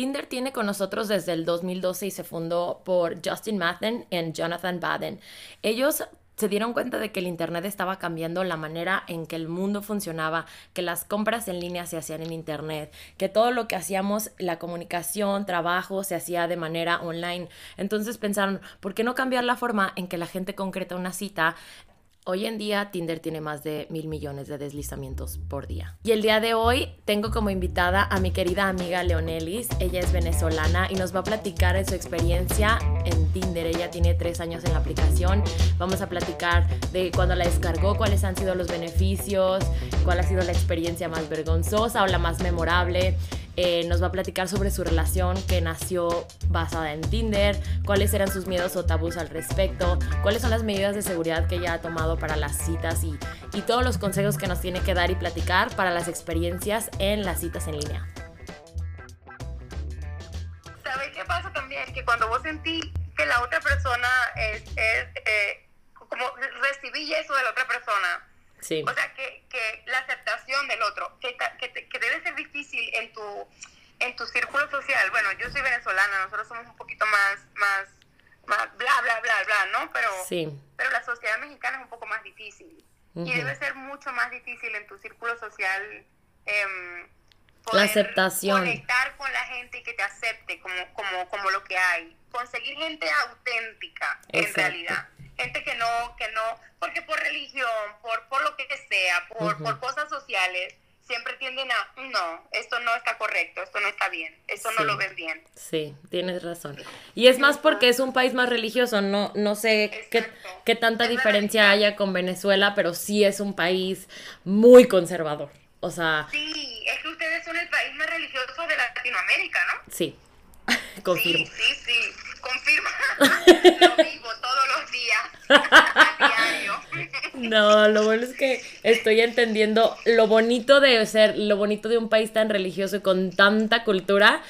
Tinder tiene con nosotros desde el 2012 y se fundó por Justin Mathen y Jonathan Baden. Ellos se dieron cuenta de que el Internet estaba cambiando la manera en que el mundo funcionaba, que las compras en línea se hacían en Internet, que todo lo que hacíamos, la comunicación, trabajo, se hacía de manera online. Entonces pensaron, ¿por qué no cambiar la forma en que la gente concreta una cita Hoy en día Tinder tiene más de mil millones de deslizamientos por día. Y el día de hoy tengo como invitada a mi querida amiga Leonelis. Ella es venezolana y nos va a platicar de su experiencia en Tinder. Ella tiene tres años en la aplicación. Vamos a platicar de cuando la descargó, cuáles han sido los beneficios, cuál ha sido la experiencia más vergonzosa o la más memorable. Eh, nos va a platicar sobre su relación que nació basada en Tinder, cuáles eran sus miedos o tabús al respecto, cuáles son las medidas de seguridad que ella ha tomado para las citas y, y todos los consejos que nos tiene que dar y platicar para las experiencias en las citas en línea. ¿Sabes qué pasa también? Que cuando vos sentís que la otra persona es, es eh, como recibí eso de la otra persona, Sí. o sea, que, que la aceptación del otro, que, que, te- que debe ser difícil en tu, en tu círculo social. Bueno, yo soy venezolana, nosotros somos un poquito más, más, más bla, bla, bla, bla, ¿no? Pero, Sí. pero la sociedad mexicana es un poco más difícil. Y debe ser mucho más difícil en tu círculo social. em, La aceptación. Conectar con la gente y que te acepte como, como, como lo que hay. Conseguir gente auténtica, en realidad gente que no, que no, porque por religión, por, por lo que sea, por, por cosas sociales, siempre tienden a, no, esto no está correcto, esto no está bien, esto Sí. no lo ves bien. Sí, tienes razón. Y es más porque es un país más religioso, no, no sé qué, qué tanta Es diferencia haya con Venezuela, pero sí es un país muy conservador. O sea, Sí, es que ustedes son el país más religioso de Latinoamérica, ¿no? sí, confirmo. Sí, sí, sí, confirma. lo vivo todos los días, a diario. No, lo bueno es que estoy entendiendo lo bonito de ser, lo bonito de un país tan religioso y con tanta cultura.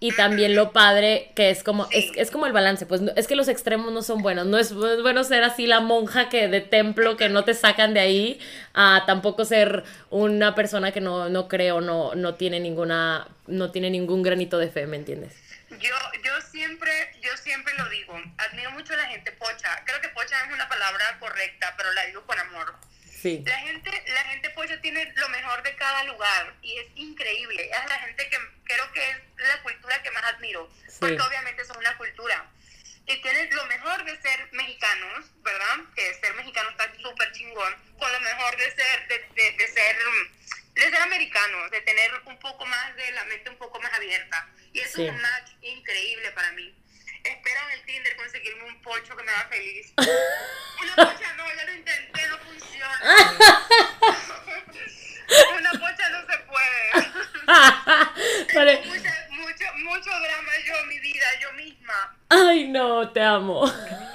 Y también lo padre que es como, es, es como el balance, pues no- es que los extremos no son buenos, no es, no es bueno ser así la monja que de templo que no te sacan de ahí, a tampoco ser una persona que no, no cree o no, no tiene ninguna, no tiene ningún granito de fe, ¿me entiendes? Yo, yo siempre, yo siempre lo digo, admiro mucho a la gente pocha. Creo que pocha es una palabra correcta, pero la digo con amor. Sí. La gente, la gente pocha tiene lo mejor de cada lugar y es increíble. Es la gente que creo que es la cultura que más admiro, porque obviamente son una cultura. Y tienen lo mejor de ser mexicanos, ¿verdad? Que ser mexicano está súper chingón, con lo mejor de ser, de, de, de ser, de ser americanos, de tener un poco más de la mente un poco más abierta. Y eso Sí. es un match increíble para mí. Espero en el Tinder conseguirme un pocho que me haga feliz. Una pocha no, ya lo intenté, no funciona. Una pocha no se puede. Vale. Mucha, mucho, mucho drama yo, mi vida, yo misma. Ay, no, te amo. Y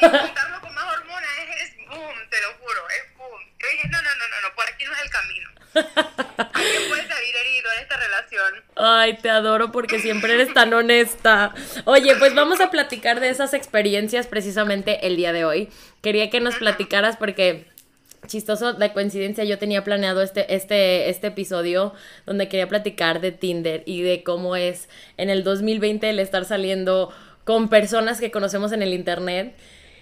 juntarlo con más hormonas es, es boom, te lo juro, es boom. Yo dije, no, no, no, no, no, por aquí no es el camino. Alguien puede salir herido en esta relación. Ay, te adoro porque siempre eres tan honesta. Oye, pues vamos a platicar de esas experiencias precisamente el día de hoy. Quería que nos platicaras porque chistoso de coincidencia yo tenía planeado este este este episodio donde quería platicar de Tinder y de cómo es en el 2020 el estar saliendo con personas que conocemos en el internet.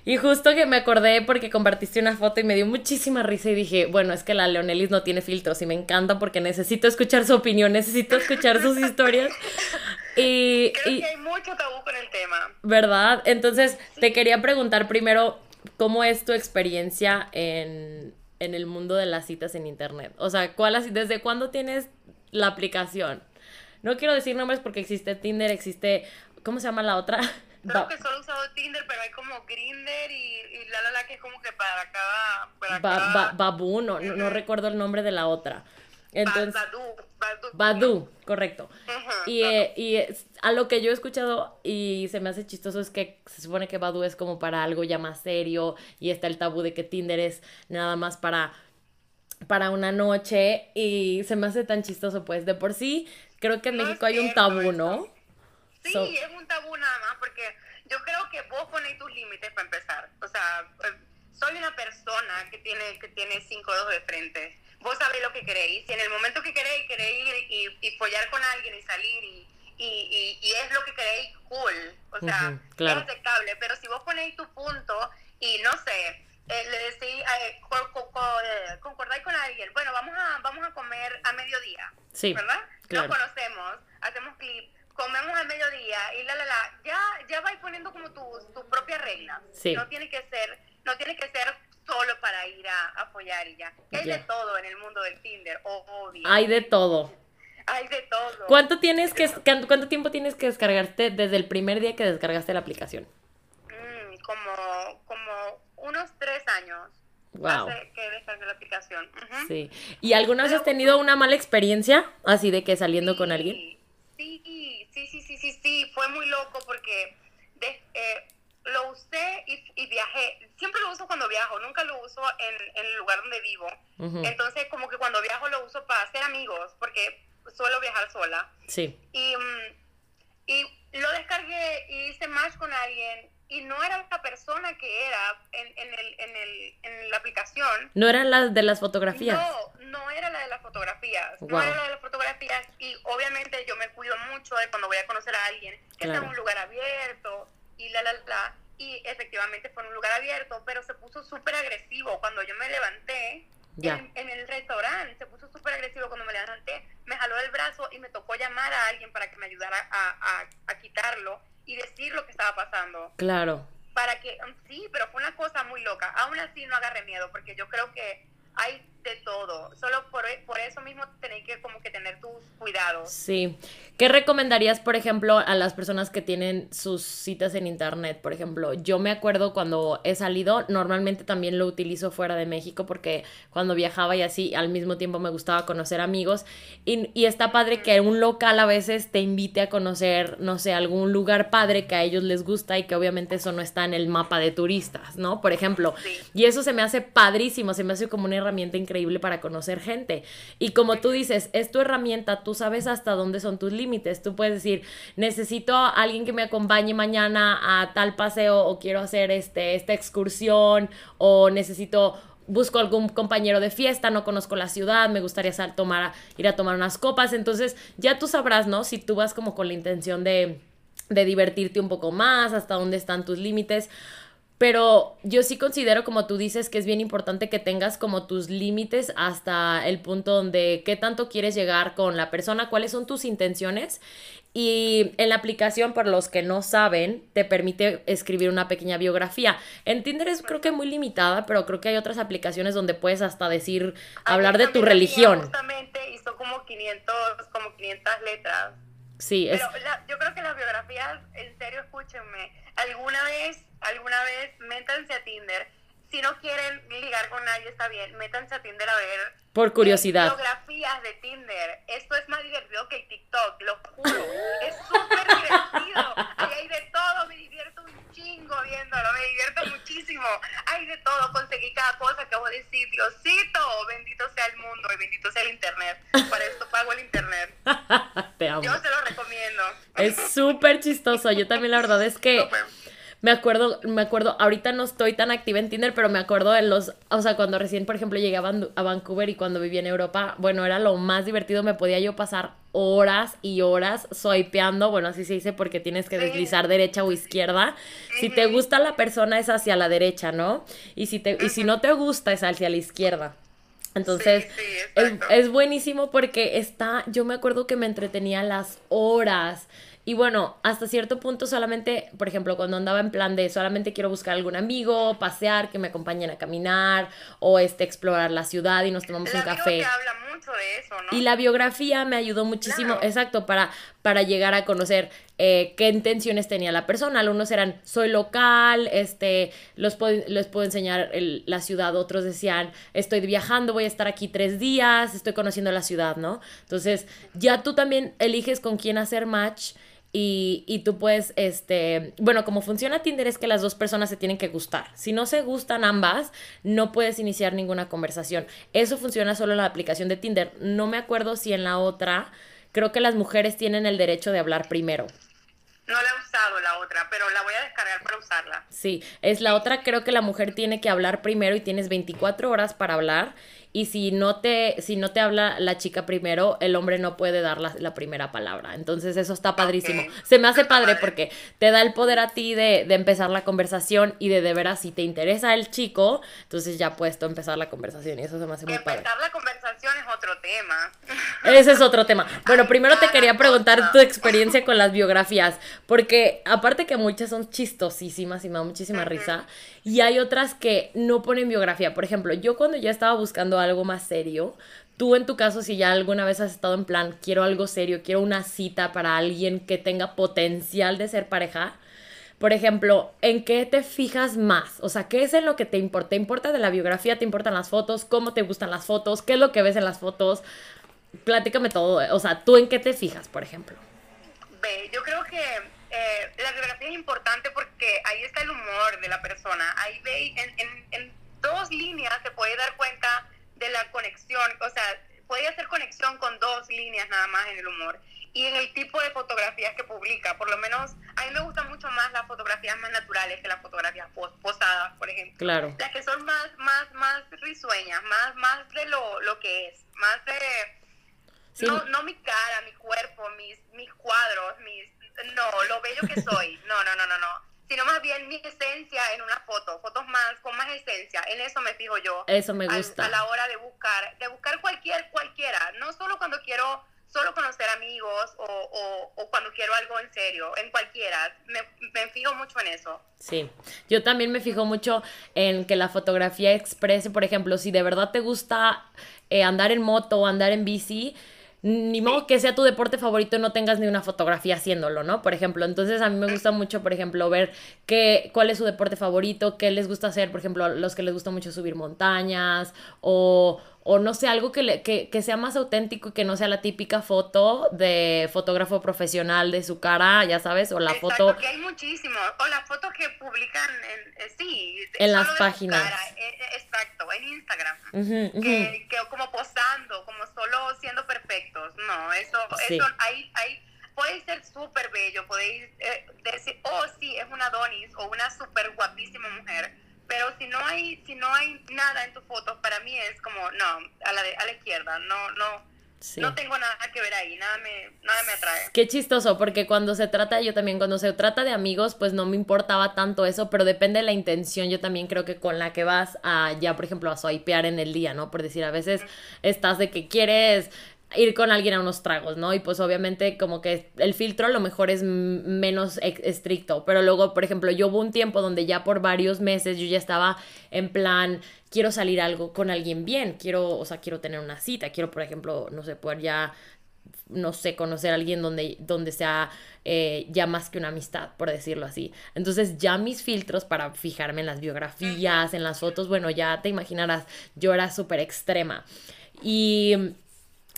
Y justo que me acordé porque compartiste una foto y me dio muchísima risa y dije, bueno, es que la Leonelis no tiene filtros y me encanta porque necesito escuchar su opinión, necesito escuchar sus historias. Y, Creo y- que hay mucho tabú con el tema. ¿verdad? Entonces, te quería preguntar primero, ¿cómo es tu experiencia en, en el mundo de las citas en internet? O sea, ¿cuál, has- ¿desde cuándo tienes la aplicación? No quiero decir nombres porque existe Tinder, existe, ¿cómo se llama la otra? Creo que solo he usado Tinder, pero hay como Grinder y, y la la la que es como que para cada. Para Ba- cada ba- Babu, no, no, no recuerdo el nombre de la otra. Entonces, Badu, Badu. Badu, correcto. Y, eh, y es- a lo que yo he escuchado y se me hace chistoso es que se supone que Badu es como para algo ya más serio y está el tabú de que Tinder es nada más para, para una noche y se me hace tan chistoso pues de por sí creo que en No México hay un tabú, eso. Sí, So- es un tabú nada más, porque yo creo que vos ponéis tus límites para empezar. O sea, eh, soy una persona que tiene, que tiene cinco dedos de frente. Vos sabéis lo que queréis. Si en el momento que queréis, queréis ir y, y follar con alguien y salir y, y, y, es lo que queréis cool, o sea, es aceptable, pero si vos ponéis tu punto y no sé, eh, le decís, eh, concordáis con alguien, bueno, vamos a, vamos a comer a mediodía, sí, ¿verdad? Nos conocemos, hacemos clip, comemos a mediodía y la, la, la, ya, ya vais poniendo como tus tu propias reglas. Sí. No tiene que ser, no tiene que ser solo para ir a apoyar y ya. Hay de todo en el mundo del Tinder, obvio. Hay de todo. Hay de todo. ¿Cuánto, tienes que, ¿Cuánto tiempo tienes que descargarte desde el primer día que descargaste la aplicación? Mm, como, como unos tres años. Wow. Hace que descargué la aplicación. Sí. ¿Y alguna vez has tenido una mala experiencia así de que saliendo con alguien? Sí, sí. Fue muy loco porque eh, lo usé y, viajé. Siempre lo uso cuando viajo, nunca lo uso en, el lugar donde vivo. Entonces, como que cuando viajo lo uso para hacer amigos, porque suelo viajar sola. Sí. Y, mm, y lo descargué y hice match con alguien y no era la persona que era en, en, el, en, el, en la aplicación. ¿No eran las de las fotografías? No, no era la de las fotografías. No era la de las fotografías y obviamente yo me cuido mucho de cuando voy a conocer a alguien que está en un lugar abierto y la, la, la. Y efectivamente fue en un lugar abierto, pero se puso súper agresivo. Cuando yo me levanté, en, el restaurante se puso súper agresivo cuando me levanté, me jaló el brazo y me tocó llamar a alguien para que me ayudara a, a, quitarlo y decir lo que estaba pasando. Claro. Para que, sí, pero fue una cosa muy loca. Aún así no agarré miedo porque yo creo que hay de todo. Solo por, por eso mismo tenéis que como que tener tus cuidados. Sí. ¿Qué recomendarías, por ejemplo, a las personas que tienen sus citas en internet? Por ejemplo, yo me acuerdo cuando he salido, normalmente también lo utilizo fuera de México porque cuando viajaba y así, al mismo tiempo me gustaba conocer amigos. Y, y está padre que un local a veces te invite a conocer, no sé, algún lugar padre que a ellos les gusta y que obviamente eso no está en el mapa de turistas, ¿no? Por ejemplo. Y eso se me hace padrísimo, se me hace como una herramienta increíble increíble para conocer gente. Y como tú dices, es tu herramienta, tú sabes hasta dónde son tus límites. Tú puedes decir, necesito a alguien que me acompañe mañana a tal paseo o quiero hacer este, esta excursión o necesito busco algún compañero de fiesta, no conozco la ciudad, me gustaría tomar, ir a tomar unas copas, entonces ya tú sabrás, ¿no? Si tú vas como con la intención de, de divertirte un poco más, hasta dónde están tus límites. Pero yo sí considero, como tú dices, que es bien importante que tengas como tus límites hasta el punto donde qué tanto quieres llegar con la persona, cuáles son tus intenciones. Y en la aplicación, para los que no saben, te permite escribir una pequeña biografía. En Tinder es creo que muy limitada, pero creo que hay otras aplicaciones donde puedes hasta decir, hablar de tu religión. Justamente hizo como 500, como 500 letras. Sí, es... Pero yo creo que las biografías, en serio, escúchenme, alguna vez alguna vez, métanse a Tinder. Si no quieren ligar con nadie, está bien, métanse a Tinder a ver. Por curiosidad. Fotografías de Tinder. Esto es más divertido que TikTok, lo juro. Es súper divertido. Ahí hay de todo, me divierto un chingo viéndolo, me divierto muchísimo. Hay de todo, conseguí cada cosa que voy a decir, Diosito, bendito sea el mundo y bendito sea el Internet. Para esto pago el Internet. Te amo. Yo se lo recomiendo. Es súper chistoso. Yo también la verdad es que me acuerdo, me acuerdo, ahorita no estoy tan activa en Tinder, pero me acuerdo de los, o sea, cuando recién, por ejemplo, llegué a, Vancouver y cuando vivía en Europa, bueno, era lo más divertido, me podía yo pasar horas y horas swipeando, bueno, así se dice porque tienes que deslizar derecha o izquierda. Si te gusta la persona es hacia la derecha, ¿no? Y si, te, y si no te gusta es hacia la izquierda. Entonces, es, es, buenísimo porque está, yo me acuerdo que me entretenía las horas y bueno, hasta cierto punto solamente, por ejemplo, cuando andaba en plan de solamente quiero buscar algún amigo, pasear, que me acompañen a caminar o este explorar la ciudad y nos tomamos un café. habla mucho de eso, ¿no? Y la biografía me ayudó muchísimo, exacto, para, para llegar a conocer eh, qué intenciones tenía la persona. Algunos eran soy local, este, los les puedo enseñar la ciudad. Otros decían estoy viajando, voy a estar aquí tres días, estoy conociendo la ciudad, ¿no? Entonces ya tú también eliges con quién hacer match y, y, tú puedes, este, bueno, como funciona Tinder es que las dos personas se tienen que gustar. Si no se gustan ambas, no puedes iniciar ninguna conversación. Eso funciona solo en la aplicación de Tinder. No me acuerdo si en la otra, creo que las mujeres tienen el derecho de hablar primero. No la he usado la otra, pero la voy a descargar para usarla. Sí, es la otra, creo que la mujer tiene que hablar primero y tienes 24 horas para hablar y si no te, si no te habla la chica primero, el hombre no puede dar la, primera palabra. Entonces eso está padrísimo. Se me hace padre porque te da el poder a ti de, de, empezar la conversación y de de veras si te interesa el chico, entonces ya puedes empezar la conversación y eso se me hace muy padre. Empezar la conversación es otro tema. Ese es otro tema. Bueno, primero te quería preguntar tu experiencia con las biografías, porque aparte que muchas son chistosísimas y me da muchísima risa, y hay otras que no ponen biografía. Por ejemplo, yo cuando ya estaba buscando algo más serio, tú en tu caso, si ya alguna vez has estado en plan, quiero algo serio, quiero una cita para alguien que tenga potencial de ser pareja, por ejemplo, ¿en qué te fijas más? O sea, ¿qué es en lo que te importa? ¿Te importa de la biografía? ¿Te importan las fotos? ¿Cómo te gustan las fotos? ¿Qué es lo que ves en las fotos? Platícame todo. O sea, ¿tú en qué te fijas, por ejemplo? Ve, yo creo que eh, la biografía es importante porque ahí está el humor de la persona. Ahí ve, en, dos líneas te puede dar cuenta de la conexión. O sea, puede hacer conexión con dos líneas nada más en el humor y en el tipo de fotografías que publica. Por lo menos a mí me gustan mucho más las fotografías más naturales que las fotografías posadas, por ejemplo. Claro. Las que son más, más, más risueñas, más, más de lo, lo que es, más de... No, no mi cara, mi cuerpo, mis, mis cuadros, mis... No, lo bello que soy. No, no, no, no, no. Sino más bien mi esencia en una foto, fotos más, con más esencia. En eso me fijo yo. Eso me gusta. A, a la hora de buscar, de buscar cualquier, cualquiera. No solo cuando quiero solo conocer amigos o, o, cuando quiero algo en serio, en cualquiera. Me, me, fijo mucho en eso. Sí, yo también me fijo mucho en que la fotografía exprese, por ejemplo, si de verdad te gusta eh, andar en moto o andar en bici, ni modo que sea tu deporte favorito y no tengas ni una fotografía haciéndolo, ¿no? Por ejemplo, entonces a mí me gusta mucho, por ejemplo, ver qué, cuál es su deporte favorito, qué les gusta hacer, por ejemplo, los que les gusta mucho subir montañas o, o no sé, algo que, le, que, que, sea más auténtico y que no sea la típica foto de fotógrafo profesional de su cara, ya sabes, o la Exacto, foto... que hay muchísimos, o las fotos que publican, en, eh, sí, en las páginas. Eh, eh, exacto, en Instagram, Que, que, como posando, como solo siendo perfectos, no, eso, eso hay, hay, puede ser súper bello, podéis decir, oh sí, es una Donis o una súper guapísima mujer, pero si no hay si no hay nada en tu foto para mí es como no a la a la izquierda no no No tengo nada que ver ahí, nada me, nada me atrae. Qué chistoso, porque cuando se trata, yo también, cuando se trata de amigos, pues no me importaba tanto eso, pero depende de la intención, yo también creo que con la que vas a, ya por ejemplo, a swipear en el día, ¿no? Por decir, a veces estás de que quieres ir con alguien a unos tragos, ¿no? Y pues obviamente como que el filtro a lo mejor es menos estricto, pero luego, por ejemplo, yo hubo un tiempo donde ya por varios meses yo ya estaba en plan, quiero salir algo con alguien bien, quiero, o sea, quiero tener una cita, quiero, por ejemplo, no sé, poder ya no sé, conocer a alguien donde, donde sea eh, ya más que una amistad, por decirlo así. Entonces ya mis filtros para fijarme en las biografías, en las fotos, bueno, ya te imaginarás, yo era súper extrema. Y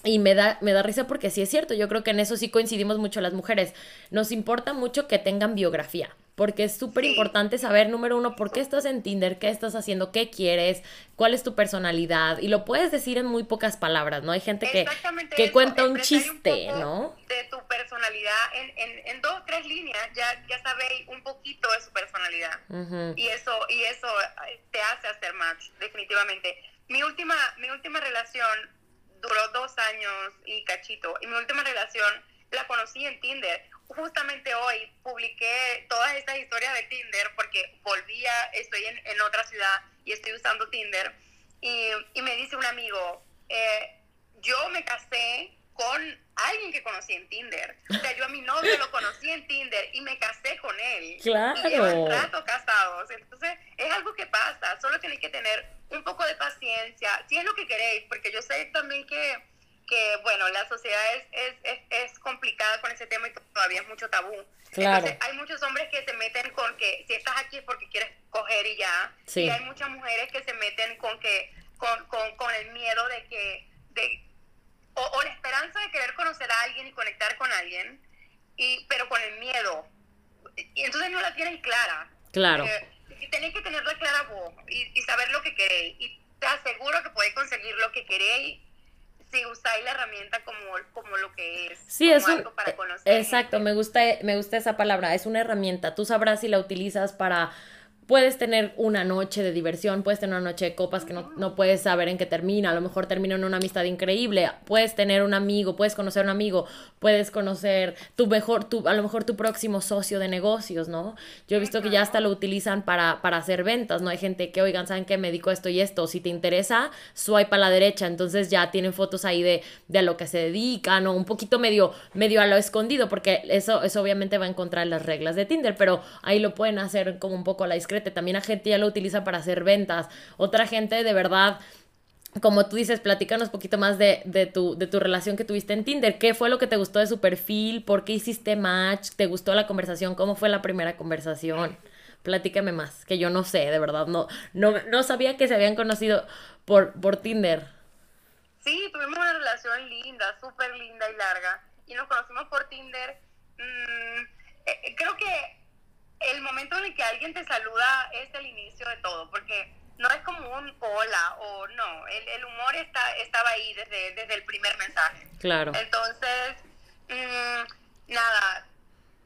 y me da, me da risa porque sí es cierto, yo creo que en eso sí coincidimos mucho las mujeres. Nos importa mucho que tengan biografía, porque es súper importante saber, número uno, por qué estás en Tinder, qué estás haciendo, qué quieres, cuál es tu personalidad. Y lo puedes decir en muy pocas palabras, ¿no? Hay gente que, que cuenta un chiste, ¿no? De tu personalidad, en, en, en, dos, tres líneas, ya, ya sabéis un poquito de su personalidad. Y eso, y eso eh, te hace hacer match, definitivamente. Mi última, mi última relación duró dos años y cachito. Y mi última relación la conocí en Tinder. Justamente hoy publiqué todas estas historias de Tinder porque volvía, estoy en, en otra ciudad y estoy usando Tinder. Y, y me dice un amigo, eh, yo me casé con alguien que conocí en Tinder. O sea, yo a mi novio lo conocí en Tinder y me casé con él. Claro. Y llevan rato casados. Entonces, es algo que pasa. Solo tenéis que tener un poco de paciencia, si es lo que queréis, porque yo sé también que, que bueno, la sociedad es, es, es, complicada con ese tema y todavía es mucho tabú. Claro. Entonces, hay muchos hombres que se meten con que si estás aquí es porque quieres coger y ya. Y hay muchas mujeres que se meten con que con, con, con el miedo de que de, o, la esperanza de querer conocer a alguien y conectar con alguien, y, pero con el miedo. Y entonces no la tienen clara. Claro. Eh, tenéis que tenerla clara vos y, saber lo que queréis. Y te aseguro que podéis conseguir lo que queréis si usáis la herramienta como, como lo que es. Sí, es un, para conocer Exacto, me gusta, me gusta esa palabra. Es una herramienta. Tú sabrás si la utilizas para puedes tener una noche de diversión, puedes tener una noche de copas que no, no, puedes saber en qué termina, a lo mejor termina en una amistad increíble, puedes tener un amigo, puedes conocer un amigo, puedes conocer tu mejor, tu, a lo mejor tu próximo socio de negocios, ¿no? Yo he visto que ya hasta lo utilizan para, para hacer ventas, ¿no? Hay gente que, oigan, ¿saben qué? Me dedico a esto y esto, si te interesa, swipe a la derecha, entonces ya tienen fotos ahí de, de a lo que se dedican o un poquito medio, medio a lo escondido, porque eso, eso obviamente va a encontrar las reglas de Tinder, pero ahí lo pueden hacer como un poco a la discreta. También la gente ya lo utiliza para hacer ventas. Otra gente de verdad como tú dices, platícanos poquito más de, de, tu, de tu relación que tuviste en Tinder. ¿Qué fue lo que te gustó de su perfil? ¿Por qué hiciste match? ¿Te gustó la conversación? ¿Cómo fue la primera conversación? Platícame más, que yo no sé, de verdad. No, no, no sabía que se habían conocido por, por Tinder. Sí, tuvimos una relación linda, súper linda y larga. Y nos conocimos por Tinder. Mm, eh, creo que el momento en el que alguien te saluda es el inicio de todo, porque no es como un hola o no, el, humor está, estaba ahí desde, desde el primer mensaje. Claro. Entonces, mm, nada,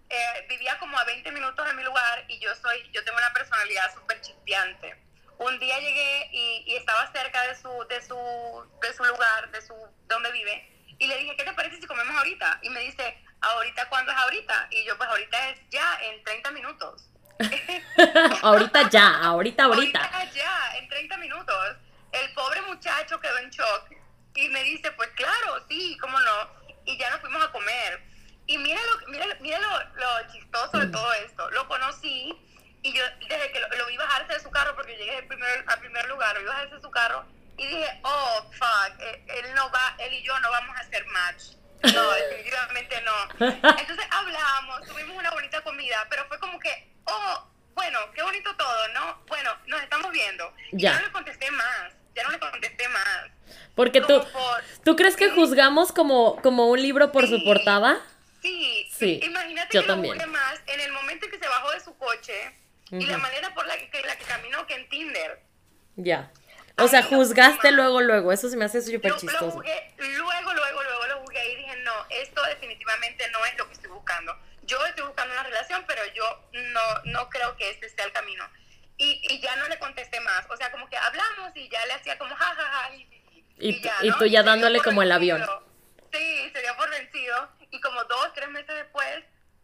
eh, vivía como a 20 minutos de mi lugar y yo soy, yo tengo una personalidad súper chispeante. Un día llegué y, y, estaba cerca de su, de su, de su lugar, de su, donde vive, y le dije, ¿qué te parece si comemos ahorita? Y me dice, ¿ahorita cuándo es ahorita? Y yo, pues ahorita es ya, en 30 minutos. ahorita ya, ahorita, ahorita. Ahorita ya, en 30 minutos. El pobre muchacho quedó en shock y me dice, pues claro, sí, cómo no. Y ya nos fuimos a comer. Y mira lo, mira, mira lo, lo chistoso de todo esto. Lo conocí y yo desde que lo, vi bajarse de su carro, porque llegué al primer, al primer lugar, lo vi bajarse de su carro y dije, oh, fuck, él, eh, él no va, él y yo no vamos a hacer match. No, definitivamente no. Entonces hablamos, tuvimos una bonita comida, pero fue como que, oh, bueno, qué bonito todo, ¿no? Bueno, nos estamos viendo. ya. no le contesté más, ya no le contesté más. Porque tú, ¿tú crees que juzgamos como, como un libro por su portada? Sí, sí. Imagínate yo que también. lo más en el momento en que se bajó de su coche y la manera por la que, la que caminó que en Tinder. Ya. O sea, juzgaste luego, luego. Eso se me hace súper chistoso. Lo jugué, luego, luego, luego lo jugué y dije, no, esto definitivamente no es lo que estoy buscando. Yo estoy buscando una relación, pero yo no, no creo que este sea el camino. Y, y ya no le contesté más. O sea, como que hablamos y ya le hacía como jajaja. Ja, ja, y, y, y, ya, y tú ya dándole como el avión. Sí, se dio por vencido. Y como dos, tres meses después,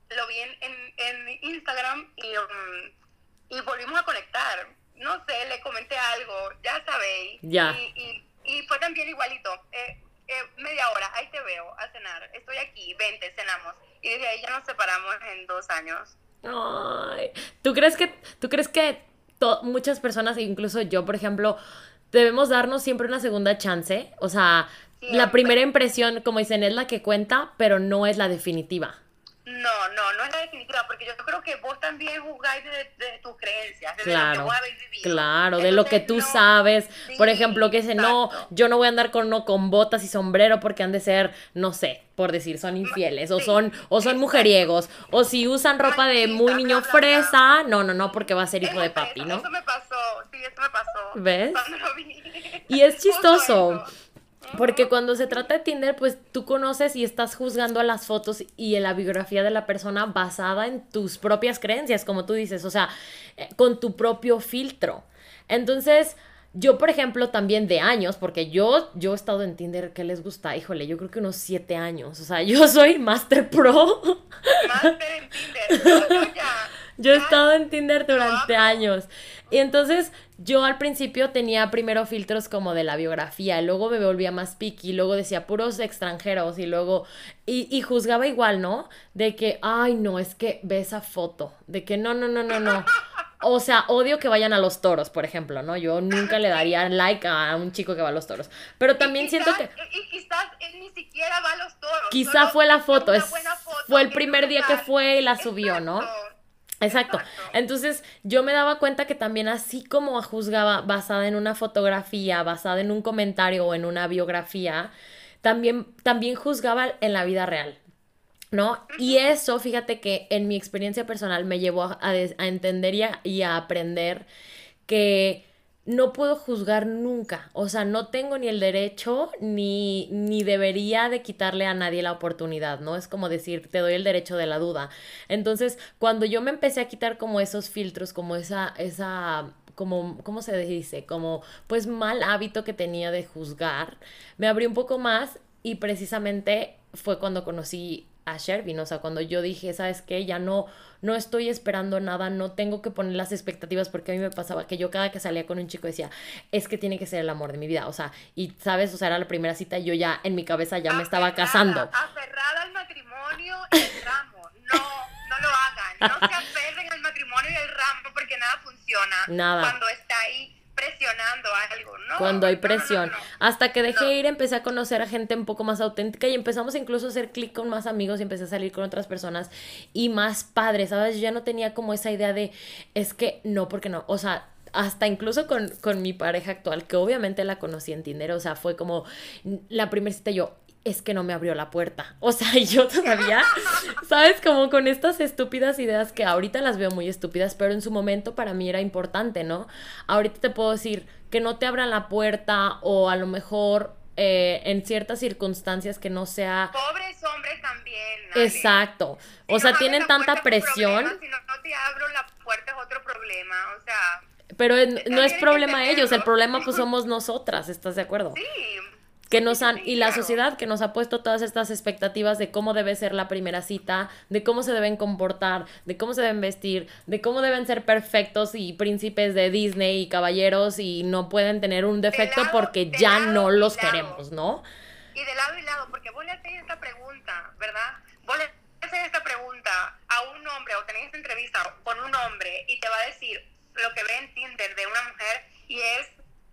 lo vi en, en, en Instagram y, um, y volvimos a conectar no sé, le comenté algo, ya sabéis. Ya. Y, y, fue también igualito. Eh, eh, media hora, ahí te veo a cenar. Estoy aquí, vente, cenamos. Y desde ahí ya nos separamos en dos años. Ay, ¿tú crees que, tú crees que muchas personas, incluso yo, por ejemplo, debemos darnos siempre una segunda chance? O sea, la primera impresión, como dicen, es la que cuenta, pero no es la definitiva. No, no, no es la definitiva, porque yo creo que vos también juzgáis de, tus creencias, de lo que vos habéis vivido. Claro, de lo que tú sabes. Por ejemplo, que dice, no, yo no voy a andar con, no, con botas y sombrero porque han de ser, no sé, por decir, son infieles, o son, o son mujeriegos, o si usan ropa de muy niño fresa, no, no, no, porque va a ser hijo de papi, ¿no? Eso me pasó, sí, eso me pasó. ¿Ves? Y es chistoso. Porque cuando se trata de Tinder, pues tú conoces y estás juzgando a las fotos y en la biografía de la persona basada en tus propias creencias, como tú dices, o sea, eh, con tu propio filtro. Entonces, yo, por ejemplo, también de años, porque yo, yo he estado en Tinder, ¿qué les gusta? Híjole, yo creo que unos siete años. O sea, yo soy Master Pro. Master en Tinder. Yo he estado en Tinder durante años. Y entonces yo al principio tenía primero filtros como de la biografía, luego me volvía más picky, luego decía puros extranjeros y luego, y, y, juzgaba igual, ¿no? De que, ay, no, es que ve esa foto, de que no, no, no, no, no. O sea, odio que vayan a los toros, por ejemplo, ¿no? Yo nunca le daría like a un chico que va a los toros. Pero también siento que... Y quizás él ni siquiera va a los toros. Quizá fue la foto, es, fue el primer día que fue y la subió, ¿no? Exacto. Entonces yo me daba cuenta que también así como juzgaba basada en una fotografía, basada en un comentario o en una biografía, también, también juzgaba en la vida real. ¿No? Y eso, fíjate que en mi experiencia personal me llevó a, entender y a, aprender que no puedo juzgar nunca, o sea, no tengo ni el derecho ni, ni debería de quitarle a nadie la oportunidad, ¿no? Es como decir, te doy el derecho de la duda. Entonces, cuando yo me empecé a quitar como esos filtros, como esa, esa, como, ¿cómo se dice? Como, pues mal hábito que tenía de juzgar, me abrí un poco más y precisamente fue cuando conocí a Shervin, o sea, cuando yo dije, ¿sabes qué? Ya no, no estoy esperando nada, no tengo que poner las expectativas porque a mí me pasaba que yo cada que salía con un chico decía, es que tiene que ser el amor de mi vida, o sea, y sabes, o sea, era la primera cita y yo ya en mi cabeza ya me estaba casando. Aferrada al matrimonio y el ramo, no, no lo hagan, no se aferren al matrimonio y el ramo porque nada funciona. Nada. Cuando está ahí presionando algo, ¿no? Cuando hay presión. Hasta que dejé ir, empecé a conocer a gente un poco más auténtica y empezamos incluso a hacer clic con más amigos y empecé a salir con otras personas y más padres, ¿sabes? Yo ya no tenía como esa idea de, es que no, porque no, o sea, hasta incluso con, con mi pareja actual, que obviamente la conocí en Tinder, o sea, fue como la primera cita yo, es que no me abrió la puerta. O sea, yo todavía, ¿sabes? Como con estas estúpidas ideas que ahorita las veo muy estúpidas, pero en su momento para mí era importante, ¿no? Ahorita te puedo decir que no te abran la puerta o a lo mejor eh, en ciertas circunstancias que no sea... Pobres hombres también. Exacto. o sea, tienen tanta presión. si no, te abro la puerta es otro problema, o sea... Pero no es problema ellos, el problema pues somos nosotras, ¿estás de acuerdo? Sí, que nos han, y la sociedad que nos ha puesto todas estas expectativas de cómo debe ser la primera cita, de cómo se deben comportar, de cómo se deben vestir, de cómo deben ser perfectos y príncipes de Disney y caballeros y no pueden tener un defecto porque ya no los queremos, ¿no? Y de lado y lado, porque vos le haces esta pregunta, ¿verdad? Vos le haces esta pregunta a un hombre o tenés esta entrevista con un hombre y te va a decir lo que ve en Tinder de una mujer y es,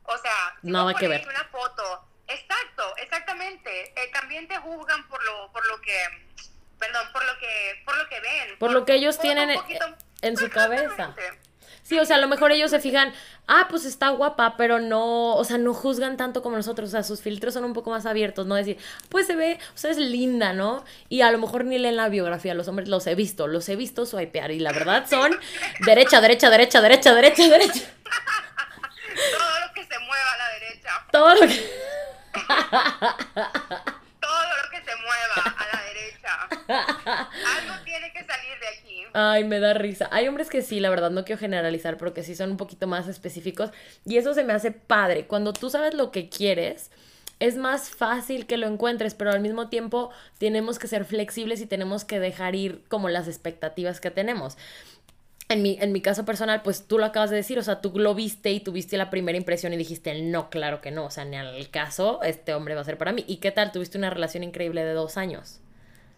o sea, si Nada que ver. una foto Exacto, exactamente. Eh, también te juzgan por lo, por lo que, perdón, por lo que, por lo que ven. Por, lo que ellos tienen en, su cabeza. Sí, o sea, a lo mejor ellos se fijan, ah, pues está guapa, pero no, o sea, no juzgan tanto como nosotros, o sea, sus filtros son un poco más abiertos, ¿no? Decir, pues se ve, o sea, es linda, ¿no? Y a lo mejor ni leen la biografía, los hombres los he visto, los he visto swipear, y la verdad son derecha, derecha, derecha, derecha, derecha, derecha. Todo lo que se mueva a la derecha. Todo lo que... Todo lo que se mueva a la derecha. Algo tiene que salir de aquí. Ay, me da risa. Hay hombres que sí, la verdad, no quiero generalizar, porque sí son un poquito más específicos. Y eso se me hace padre. Cuando tú sabes lo que quieres, es más fácil que lo encuentres, pero al mismo tiempo tenemos que ser flexibles y tenemos que dejar ir como las expectativas que tenemos en mi, en mi caso personal, pues tú lo acabas de decir, o sea, tú lo viste y tuviste la primera impresión y dijiste, no, claro que no, o sea, ni al caso, este hombre va a ser para mí. ¿Y qué tal? Tuviste una relación increíble de dos años.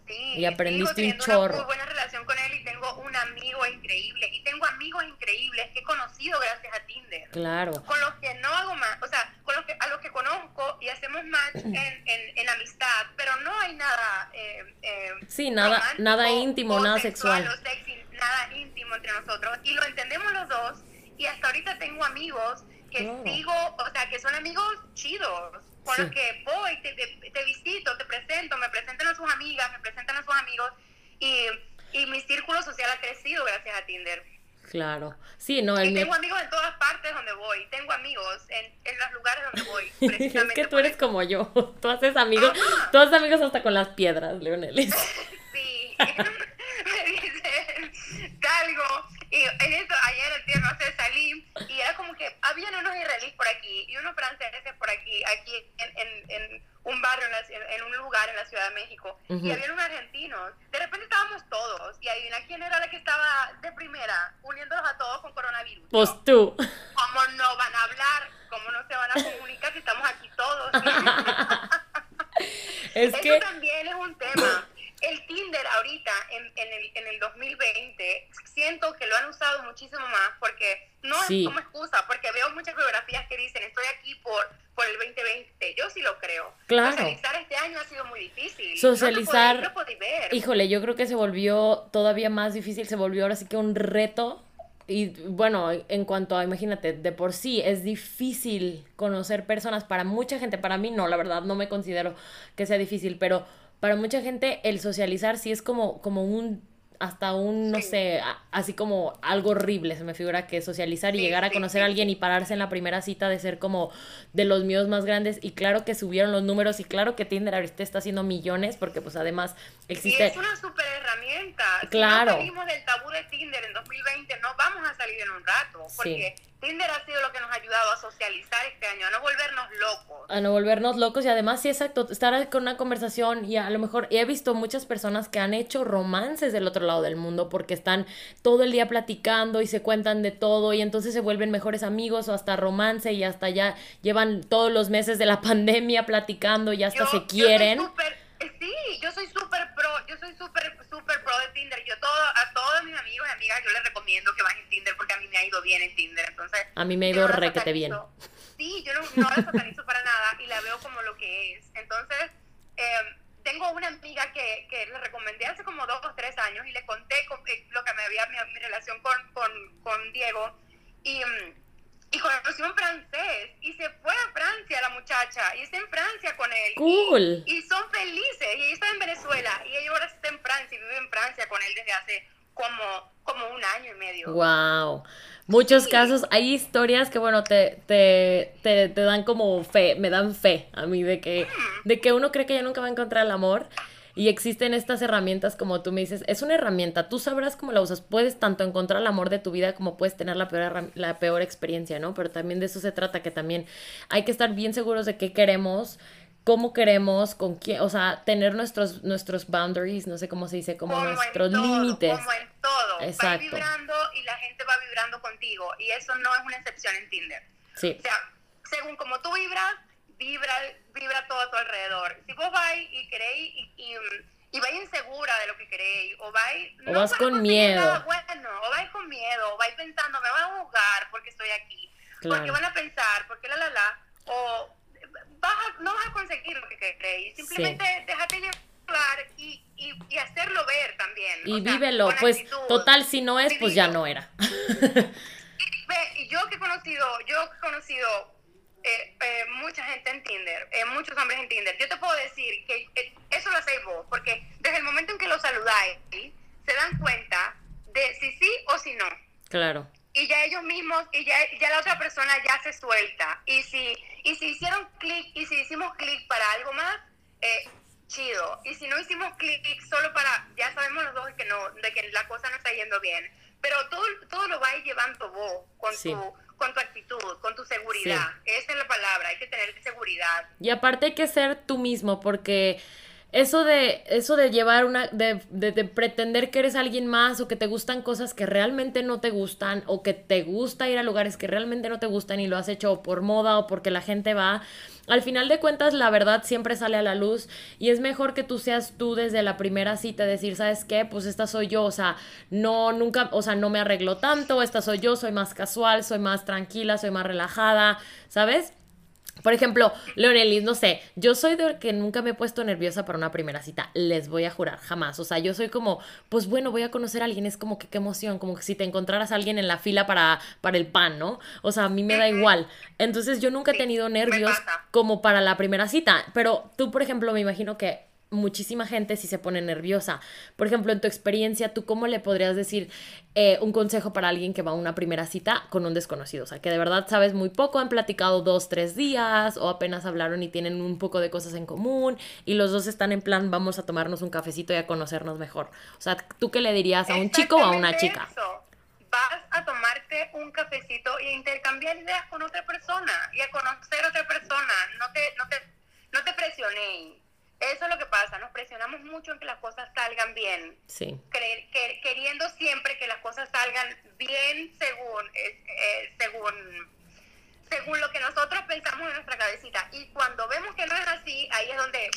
Sí, y aprendiste un chorro. Tengo muy buena relación con él y tengo un amigo increíble. Y tengo amigos increíbles que he conocido gracias a Tinder. Claro. Con los que no hago más, o sea, con los que, a los que conozco y hacemos match en, en, en amistad, pero no hay nada. Eh, eh, sí, nada, nada íntimo, nada sexual. sexy, nada íntimo entre nosotros y lo entendemos los dos y hasta ahorita tengo amigos que sigo, o sea, que son amigos chidos, con los que voy, te, te, visito, te presento, me presentan a sus amigas, me presentan a sus amigos y, y mi círculo social ha crecido gracias a Tinder. Claro, sí, no. El y tengo amigos en todas partes donde voy, tengo amigos en, en los lugares donde voy. es que tú eres como yo, tú haces amigos, tú haces amigos hasta con las piedras, Leonel. sí, salgo, y en eso, ayer el día no sé, salí, y era como que habían unos israelíes por aquí, y unos franceses por aquí, aquí en, en, en un barrio, en, un lugar en la Ciudad de México, y había unos argentinos, de repente estábamos todos, y adivina quién era la que estaba de primera, uniéndolos a todos con coronavirus. Pues tú. ¿Cómo no van a hablar? ¿Cómo no se van a comunicar si estamos aquí todos? es Eso también es un tema el Tinder ahorita, en, en, el, en el 2020, siento que lo han usado muchísimo más no es como excusa, porque veo muchas biografías que dicen estoy aquí por, por el 2020. Yo sí lo creo. Claro. Socializar este año ha sido muy difícil. Socializar. No ver. Híjole, yo creo que se volvió todavía más difícil, se volvió ahora sí que un reto. Y bueno, en cuanto a, imagínate, de por sí es difícil conocer personas para mucha gente, para mí no, la verdad no me considero que sea difícil, pero para mucha gente el socializar sí es como, como un hasta un, no sé, así como algo horrible, se me figura que socializar y llegar a conocer a alguien y pararse en la primera cita de ser como de los míos más grandes y claro que subieron los números y claro que Tinder ahorita está haciendo millones porque pues además existe... Y es una super herramienta. Claro. Si no salimos del tabú de Tinder en 2020, no vamos a salir en un rato porque... Tinder ha sido lo que nos ha ayudado a socializar este año, a no volvernos locos. A no volvernos locos y además, sí, exacto, estar con una conversación y a lo mejor he visto muchas personas que han hecho romances del otro lado del mundo porque están todo el día platicando y se cuentan de todo y entonces se vuelven mejores amigos o hasta romance y hasta ya llevan todos los meses de la pandemia platicando y hasta se quieren. Yo soy eh, sí, yo soy súper pro, yo soy súper, súper pro de Tinder. Yo todo, a todos mis amigos y amigas yo les recomiendo que bajen Tinder porque a mí me ha ido bien en Tinder. Entonces, a mí me ha ido requete bien. Sí, yo no, no la satanizo para nada y la veo como lo que es. Entonces, eh, tengo una amiga que, que, le recomendé hace como dos o tres años y le conté eh, lo que me había mi, mi relación con, con, con, Diego y, y conoció un francés y se fue a Francia la muchacha y está en Francia con él. Cool. Y, son felices y ella está en Venezuela y ella ahora está en Francia y vive en Francia con él desde hace como, como un año y medio. Wow. Muchos casos, hay historias que, bueno, te, te, te, te, dan como fe, me dan fe a mí de que, mm. de que uno cree que ya nunca va a encontrar el amor. Y existen estas herramientas, como tú me dices, es una herramienta, tú sabrás cómo la usas, puedes tanto encontrar el amor de tu vida como puedes tener la peor, la peor experiencia, ¿no? Pero también de eso se trata, que también hay que estar bien seguros de qué queremos, cómo queremos, con quién, o sea, tener nuestros, nuestros boundaries, no sé cómo se dice, como, nuestros límites. Como en todo. Exacto. Vibrando y la gente va vibrando contigo. Y eso no es una excepción en Tinder. Sí. O sea, según como tú vibras, vibra, vibra todo a tu alrededor. Si vos vais y queréis y, y, y vais insegura de lo que queréis, o vais... O vas con miedo. bueno, o vais con miedo, o vais pensando, me van a juzgar porque estoy aquí. Porque van a pensar, porque la, la, la. O no vas a conseguir lo que crees. Simplemente déjate llevar y, y, hacerlo ver también. Y vívelo, pues total, si no es, pues ya no era. yo que he conocido, yo he conocido eh, eh, mucha gente en Tinder, eh, muchos hombres en Tinder, yo te puedo decir que eso lo hacéis vos, porque desde el momento en que lo saludáis, se dan cuenta de si sí o si no. Claro y ya ellos mismos, y ya, ya la otra persona ya se suelta. Y si, y si hicieron clic, y si hicimos clic para algo más, eh, chido. Y si no hicimos clic solo para, ya sabemos los dos que no, de que la cosa no está yendo bien. Pero todo, todo lo vais llevando vos con tu con tu actitud, con tu seguridad. Esa es la palabra, hay que tener seguridad. Y aparte hay que ser tú mismo, porque eso de, eso de llevar una, de, de, pretender que eres alguien más o que te gustan cosas que realmente no te gustan o que te gusta ir a lugares que realmente no te gustan y lo has hecho por moda o porque la gente va, al final de cuentas la verdad siempre sale a la luz y es mejor que tú seas tú desde la primera cita, decir, ¿sabes qué? Pues esta soy yo, o sea, no, nunca, o sea, no me arreglo tanto, esta soy yo, soy más casual, soy más tranquila, soy más relajada, ¿sabes? Por ejemplo, Leonelis, no sé, yo soy de que nunca me he puesto nerviosa para una primera cita, les voy a jurar, jamás. O sea, yo soy como, pues bueno, voy a conocer a alguien, es como que qué emoción, como que si te encontraras a alguien en la fila para, para el pan, ¿no? O sea, a mí me da igual. Entonces yo nunca he tenido nervios como para la primera cita, pero tú, por ejemplo, me imagino que muchísima gente si se pone nerviosa. Por ejemplo, en tu experiencia, ¿tú cómo le podrías decir eh, un consejo para alguien que va a una primera cita con un desconocido? O sea, que de verdad sabes muy poco, han platicado dos, tres días o apenas hablaron y tienen un poco de cosas en común y los dos están en plan, vamos a tomarnos un cafecito y a conocernos mejor. O sea, ¿tú qué le dirías a un chico o a una chica? Vas a tomarte un cafecito y intercambiar ideas con otra persona y a conocer a otra persona. No te, no te, no te presionéis eso es lo que pasa, nos presionamos mucho en que las cosas salgan bien. Sí. queriendo siempre que las cosas salgan bien según, eh, según, según lo que nosotros pensamos en nuestra cabecita. Y cuando vemos que no es así, ahí es donde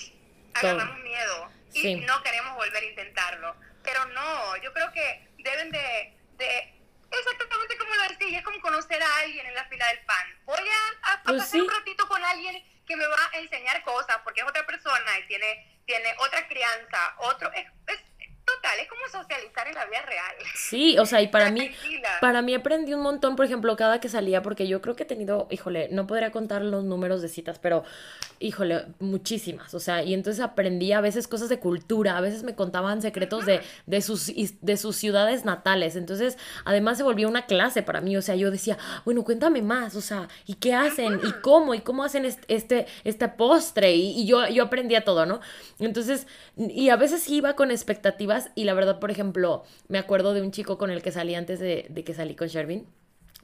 agarramos miedo y no queremos volver a intentarlo. Pero no, yo creo que deben de, de exactamente como lo decía, es como conocer a alguien en la fila del pan. Voy a, pues pasar un ratito con alguien que me va a enseñar cosas porque es otra persona y tiene, tiene otra crianza, otro, es, total, es como socializar en la vida real. Sí, o sea, y para mí, para mí aprendí un montón, por ejemplo, cada que salía, porque yo creo que he tenido, híjole, no podría contar los números de citas, pero, híjole, muchísimas, o sea, y entonces aprendí a veces cosas de cultura, a veces me contaban secretos de, de, sus, de sus ciudades natales, entonces, además se volvió una clase para mí, o sea, yo decía, bueno, cuéntame más, o sea, ¿y qué hacen? ¿Y cómo? ¿Y cómo hacen este, este, postre? Y, y yo, yo aprendía todo, ¿no? Entonces, y a veces iba con expectativas y la verdad, por ejemplo, me acuerdo de un chico con el que salí antes de, de que salí con Shervin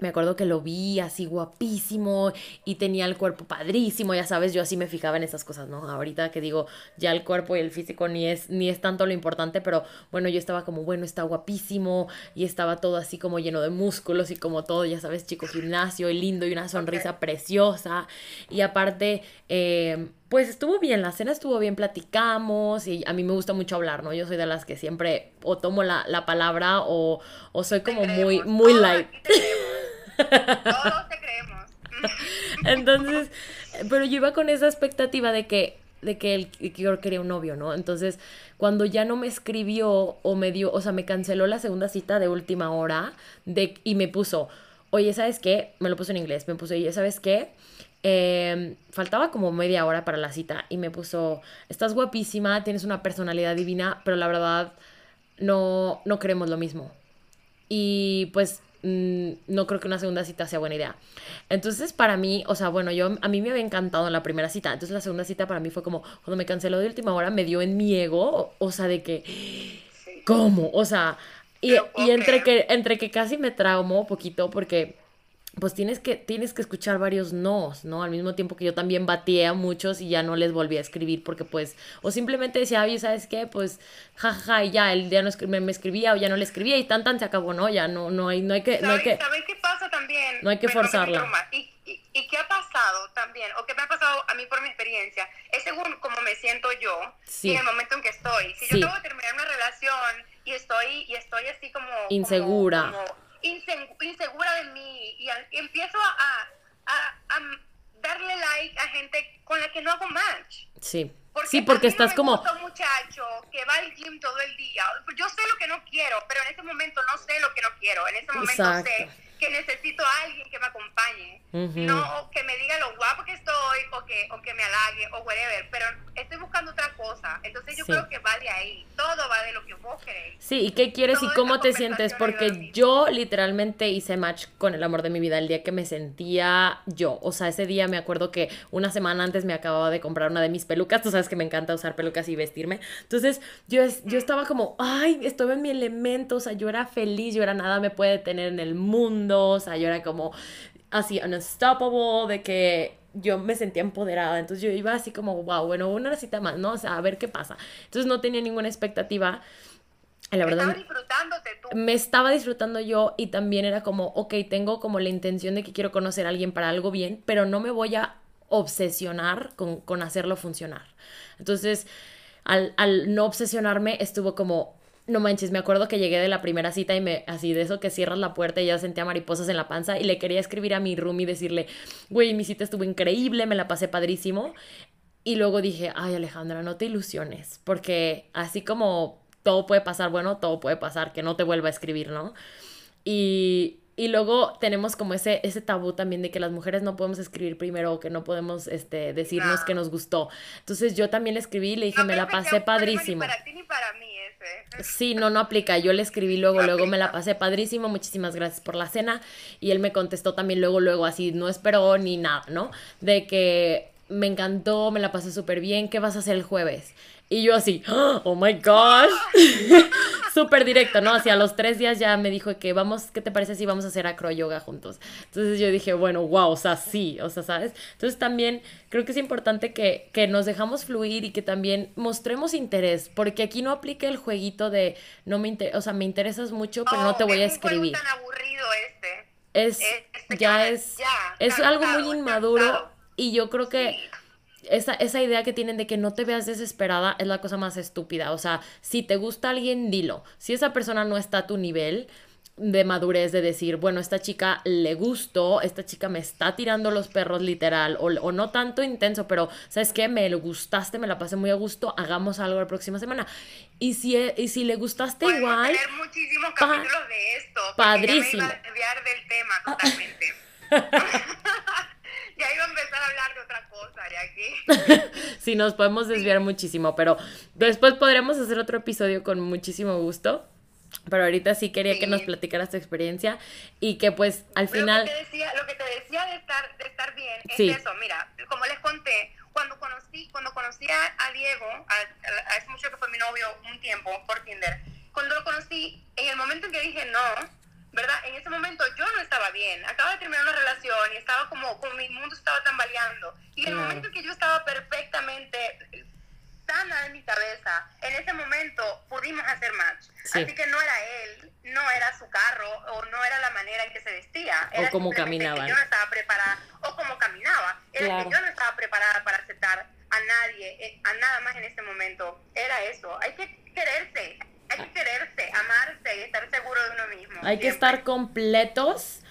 me acuerdo que lo vi así guapísimo y tenía el cuerpo padrísimo, ya sabes, yo así me fijaba en esas cosas, ¿no? Ahorita que digo, ya el cuerpo y el físico ni es, ni es tanto lo importante, pero bueno, yo estaba como, bueno, está guapísimo y estaba todo así como lleno de músculos y como todo, ya sabes, chico gimnasio y lindo y una sonrisa preciosa. Y aparte, eh, pues estuvo bien, la cena estuvo bien, platicamos y a mí me gusta mucho hablar, ¿no? Yo soy de las que siempre o tomo la, palabra o, o, soy como muy, muy light. Todos te creemos. Entonces, pero yo iba con esa expectativa de que de que él que yo quería un novio, ¿no? Entonces, cuando ya no me escribió o me dio, o sea, me canceló la segunda cita de última hora de, y me puso, oye, ¿sabes qué? Me lo puso en inglés, me puso, oye, ¿sabes qué? Em, faltaba como media hora para la cita y me puso, estás guapísima, tienes una personalidad divina, pero la verdad no, no queremos lo mismo. Y pues Mm, no creo que una segunda cita sea buena idea. Entonces, para mí, o sea, bueno, yo a mí me había encantado en la primera cita. Entonces, la segunda cita para mí fue como, cuando me canceló de última hora, me dio en mi ego, o, sea, de que, ¿cómo? O sea, y, y entre, que, entre que casi me traumó poquito porque pues tienes que, tienes que escuchar varios nos, ¿no? Al mismo tiempo que yo también bateé a muchos y ya no les volví a escribir porque pues, o simplemente decía, oye, ¿sabes qué? Pues, jajaja, y ya, él ya no me, me, escribía o ya no le escribía y tan tan se acabó, ¿no? Ya no, no hay, no hay que, no hay que... ¿Sabes qué pasa también? No hay que forzarla. ¿Y, y, qué ha pasado también? O qué me ha pasado a mí por mi experiencia, es según como me siento yo y en el momento en que estoy. Si yo tengo que terminar una relación y estoy, y estoy así como... Insegura insegura de mí y, empiezo a, a, a, darle like a gente con la que no hago match. Sí. Porque sí, porque estás como... Un muchacho que va al gym todo el día. Yo sé lo que no quiero, pero en ese momento no sé lo que no quiero. En ese momento sé que necesito a alguien que me acompañe, no que me diga lo guapo que estoy o que, o que me halague o whatever, pero estoy buscando otra cosa. Entonces yo creo que va de ahí, todo va de lo que vos querés. Sí, y qué quieres y cómo te sientes, porque yo literalmente hice match con el amor de mi vida el día que me sentía yo. O sea, ese día me acuerdo que una semana antes me acababa de comprar una de mis pelucas, tú sabes que me encanta usar pelucas y vestirme. Entonces yo, yo estaba como, ay, estoy en mi elemento, o sea, yo era feliz, yo era nada me puede tener en el mundo o sea, yo era como así unstoppable, de que yo me sentía empoderada, entonces yo iba así como, wow, bueno, una cita más, ¿no? O sea, a ver qué pasa. Entonces no tenía ninguna expectativa. La verdad, estaba disfrutándote tú. Me estaba disfrutando yo y también era como, ok, tengo como la intención de que quiero conocer a alguien para algo bien, pero no me voy a obsesionar con, con hacerlo funcionar. Entonces, al, al no obsesionarme, estuvo como, no manches, me acuerdo que llegué de la primera cita y me, así de eso que cierras la puerta y ya sentía mariposas en la panza y le quería escribir a mi room y decirle, güey, mi cita estuvo increíble, me la pasé padrísimo. Y luego dije, ay Alejandra, no te ilusiones, porque así como todo puede pasar, bueno, todo puede pasar, que no te vuelva a escribir, ¿no? Y, y luego tenemos como ese, ese tabú también de que las mujeres no podemos escribir primero o que no podemos este, decirnos que nos gustó. Entonces yo también le escribí y le dije, me la pasé padrísimo. Ni para ti ni para mí ese. Sí, no, no aplica. Yo le escribí luego, luego me la pasé padrísimo. Muchísimas gracias por la cena. Y él me contestó también luego, luego así, no esperó ni nada, ¿no? De que me encantó, me la pasé súper bien. ¿Qué vas a hacer el jueves? Y yo así, oh my gosh, súper directo, ¿no? Hacia los tres días ya me dijo que vamos, ¿qué te parece si vamos a hacer acro yoga juntos? Entonces yo dije, bueno, wow, o sea, sí, o sea, ¿sabes? Entonces también creo que es importante que, que nos dejamos fluir y que también mostremos interés, porque aquí no aplique el jueguito de, no me interesa, o sea, me interesas mucho, pero no, te voy a escribir. Es tan aburrido este. Es, este ya es, es algo muy inmaduro y yo creo que esa, esa idea que tienen de que no te veas desesperada es la cosa más estúpida. O sea, si te gusta alguien, dilo. Si esa persona no está a tu nivel, de madurez de decir, bueno, esta chica le gustó, esta chica me está tirando los perros literal, o, no tanto intenso, pero ¿sabes qué? Me lo gustaste, me la pasé muy a gusto, hagamos algo la próxima semana. Y si, y si le gustaste igual... tener muchísimos capítulos de esto. Padrísimo. Ya me iba a del tema totalmente. ya iba a empezar a hablar de otra cosa de aquí. sí, nos podemos desviar muchísimo, pero después podremos hacer otro episodio con muchísimo gusto. Pero ahorita sí quería que nos platicaras tu experiencia y que pues al final... Lo que te decía, lo que te decía de, estar, de estar bien es eso, mira, como les conté, cuando conocí, cuando conocí a, Diego, a, ese muchacho que fue mi novio un tiempo por Tinder, cuando lo conocí, en el momento en que dije no, ¿verdad? En ese momento yo no estaba bien, acaba de terminar una relación y estaba como, como mi mundo estaba tambaleando. Y en el momento en que yo estaba perfectamente sana en mi cabeza, en ese momento pudimos hacer match. Así que no era él, no era su carro o no era la manera en que se vestía. Era o cómo caminaba. Yo no estaba preparada, o cómo caminaba. Era que yo no estaba preparada para aceptar a nadie, eh, a nada más en ese momento. Era eso. Hay que quererse, hay que quererse, amarse y estar seguro de uno mismo. Hay que estar completos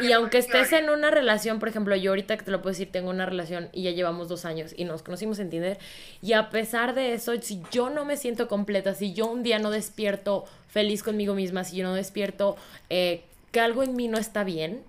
y aunque estés en una relación, por ejemplo, yo ahorita que te lo puedo decir, tengo una relación y ya llevamos dos años y nos conocimos en Tinder, y a pesar de eso, si yo no me siento completa, si yo un día no despierto feliz conmigo misma, si yo no despierto eh, que algo en mí no está bien,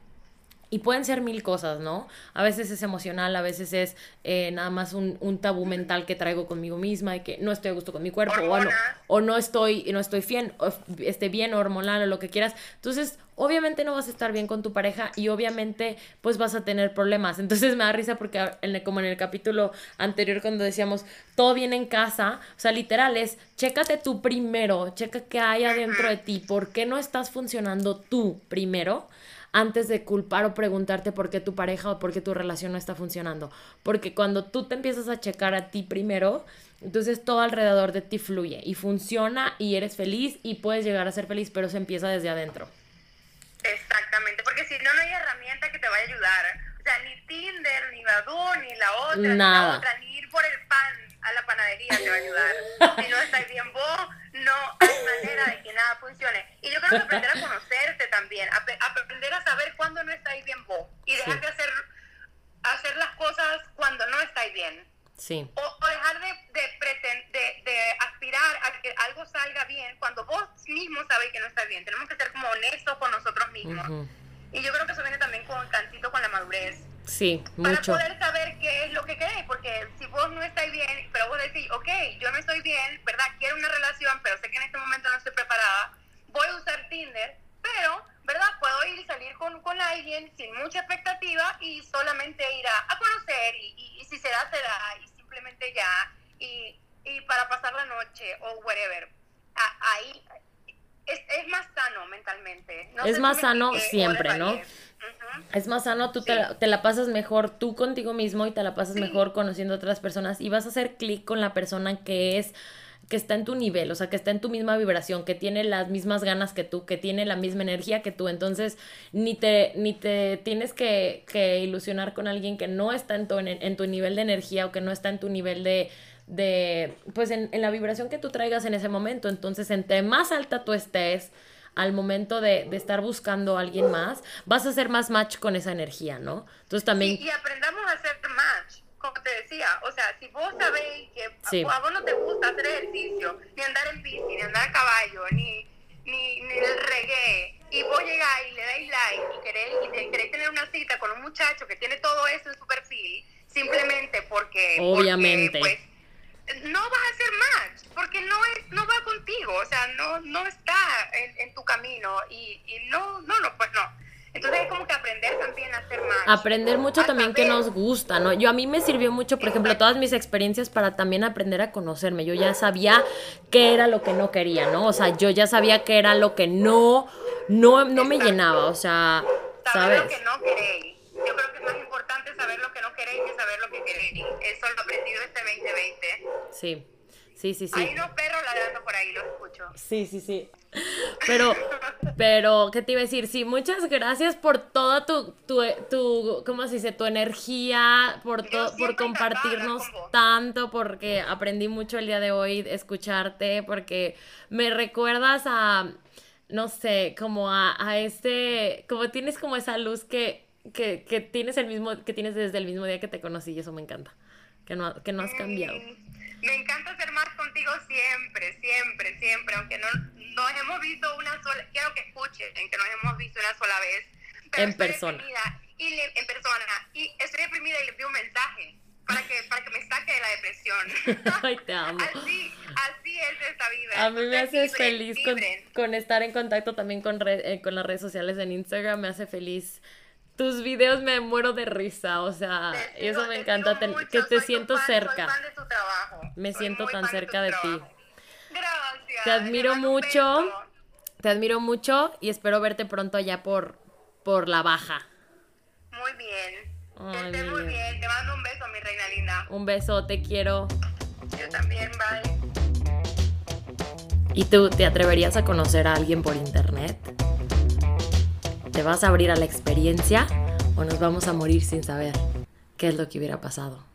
y pueden ser mil cosas, ¿no? A veces es emocional, a veces es eh, nada más un, un, tabú mental que traigo conmigo misma y que no estoy a gusto con mi cuerpo o no, o no estoy, no estoy bien, o, esté bien hormonal o lo que quieras. Entonces, obviamente no vas a estar bien con tu pareja y obviamente pues vas a tener problemas. Entonces me da risa porque en como en el capítulo anterior cuando decíamos todo viene en casa, o sea, literal es, chécate tú primero, checa qué hay adentro de ti, por qué no estás funcionando tú primero antes de culpar o preguntarte por qué tu pareja o por qué tu relación no está funcionando. Porque cuando tú te empiezas a checar a ti primero, entonces todo alrededor de ti fluye y funciona y eres feliz y puedes llegar a ser feliz, pero se empieza desde adentro. Exactamente, porque si no, no hay herramienta que te vaya a ayudar. O sea, ni Tinder, ni Badoo, ni la otra, ni la otra, ni ir por el pan a la panadería te va a ayudar. Si no estáis bien vos, no hay manera de que nada funcione. Y yo creo que aprender a también, aprender a saber cuándo no estáis bien vos y dejar de hacer, hacer las cosas cuando no estáis bien. Sí. O, dejar de, de, de, aspirar a que algo salga bien cuando vos mismo sabéis que no está bien. Tenemos que ser como honestos con nosotros mismos. Y yo creo que eso viene también con cantito con la madurez. Sí, mucho. Para poder saber qué es lo que queréis, porque si vos no estáis bien, pero vos decís, ok, yo no estoy bien, ¿verdad? Quiero una relación, pero sé que en este momento no estoy preparada, voy a usar Tinder, Puedo ir y salir con, con alguien sin mucha expectativa y solamente ir a, conocer y, y, si se da, se da, y simplemente ya, y, y para pasar la noche o whatever. ahí es, es, más sano mentalmente. es más sano siempre, ¿no? Es más sano, tú te, la, pasas mejor tú contigo mismo y te la pasas mejor conociendo a otras personas y vas a hacer clic con la persona que es que está en tu nivel, o sea, que está en tu misma vibración, que tiene las mismas ganas que tú, que tiene la misma energía que tú. Entonces, ni te, ni te tienes que, que ilusionar con alguien que no está en tu, en, tu nivel de energía o que no está en tu nivel de, de pues en, en, la vibración que tú traigas en ese momento. Entonces, entre más alta tú estés, al momento de, de, estar buscando a alguien más, vas a hacer más match con esa energía, ¿no? Entonces también... y aprendamos a hacer match, como te decía, o sea, si vos sabéis que a, vos no te gusta hacer ejercicio, ni andar en bici, ni andar a caballo, ni, ni, ni el reggae, y vos llegáis y le dais like y queréis, y queréis tener una cita con un muchacho que tiene todo eso en su perfil, simplemente porque... Obviamente. pues, no vas a hacer match, porque no es, no va contigo, o sea, no, no está en, tu camino y, y, no, no, no, pues no. Entonces es como que aprender también a hacer match. Aprender mucho también que nos gusta, ¿no? Yo a mí me sirvió mucho, por ejemplo, todas mis experiencias para también aprender a conocerme. Yo ya sabía qué era lo que no quería, ¿no? O sea, yo ya sabía qué era lo que no, no, no me llenaba, o sea, ¿sabes? lo que no queréis. Yo creo que es más importante saber lo que no queréis que saber lo que queréis. Eso lo aprendido este 2020. Sí. Sí, sí, sí. Hay unos perros ladrando por ahí, los escucho. Sí, sí, sí. Pero, pero, ¿qué te iba a decir? Sí, muchas gracias por toda tu, tu, tu ¿cómo se dice? Tu energía, por, todo por compartirnos tanto, porque aprendí mucho el día de hoy escucharte, porque me recuerdas a, no sé, como a, a este, como tienes como esa luz que, que, que, tienes el mismo, que tienes desde el mismo día que te conocí y eso me encanta, que no, que no has cambiado. Me encanta ser más contigo siempre, siempre, siempre, aunque no nos hemos visto una sola, quiero que escuchen que nos hemos visto una sola vez. en persona. Y en persona. Y estoy deprimida y le pido un mensaje para que, para que me saque de la depresión. Ay, te amo. Así, así es esta vida. A mí me haces feliz con, con, estar en contacto también con, eh, con las redes sociales en Instagram, me hace feliz. Tus videos me muero de risa, o sea, y eso me encanta, que te siento cerca. Fan de tu trabajo. Me siento tan cerca de, ti. Gracias. Te admiro mucho. Te admiro mucho y espero verte pronto allá por, por la baja. Muy bien. Que estés muy bien. Te mando un beso, mi reina linda. Un beso, te quiero. Yo también, bye. ¿Y tú te atreverías a conocer a alguien por internet? ¿Te vas a abrir a la experiencia o nos vamos a morir sin saber qué es lo que hubiera pasado?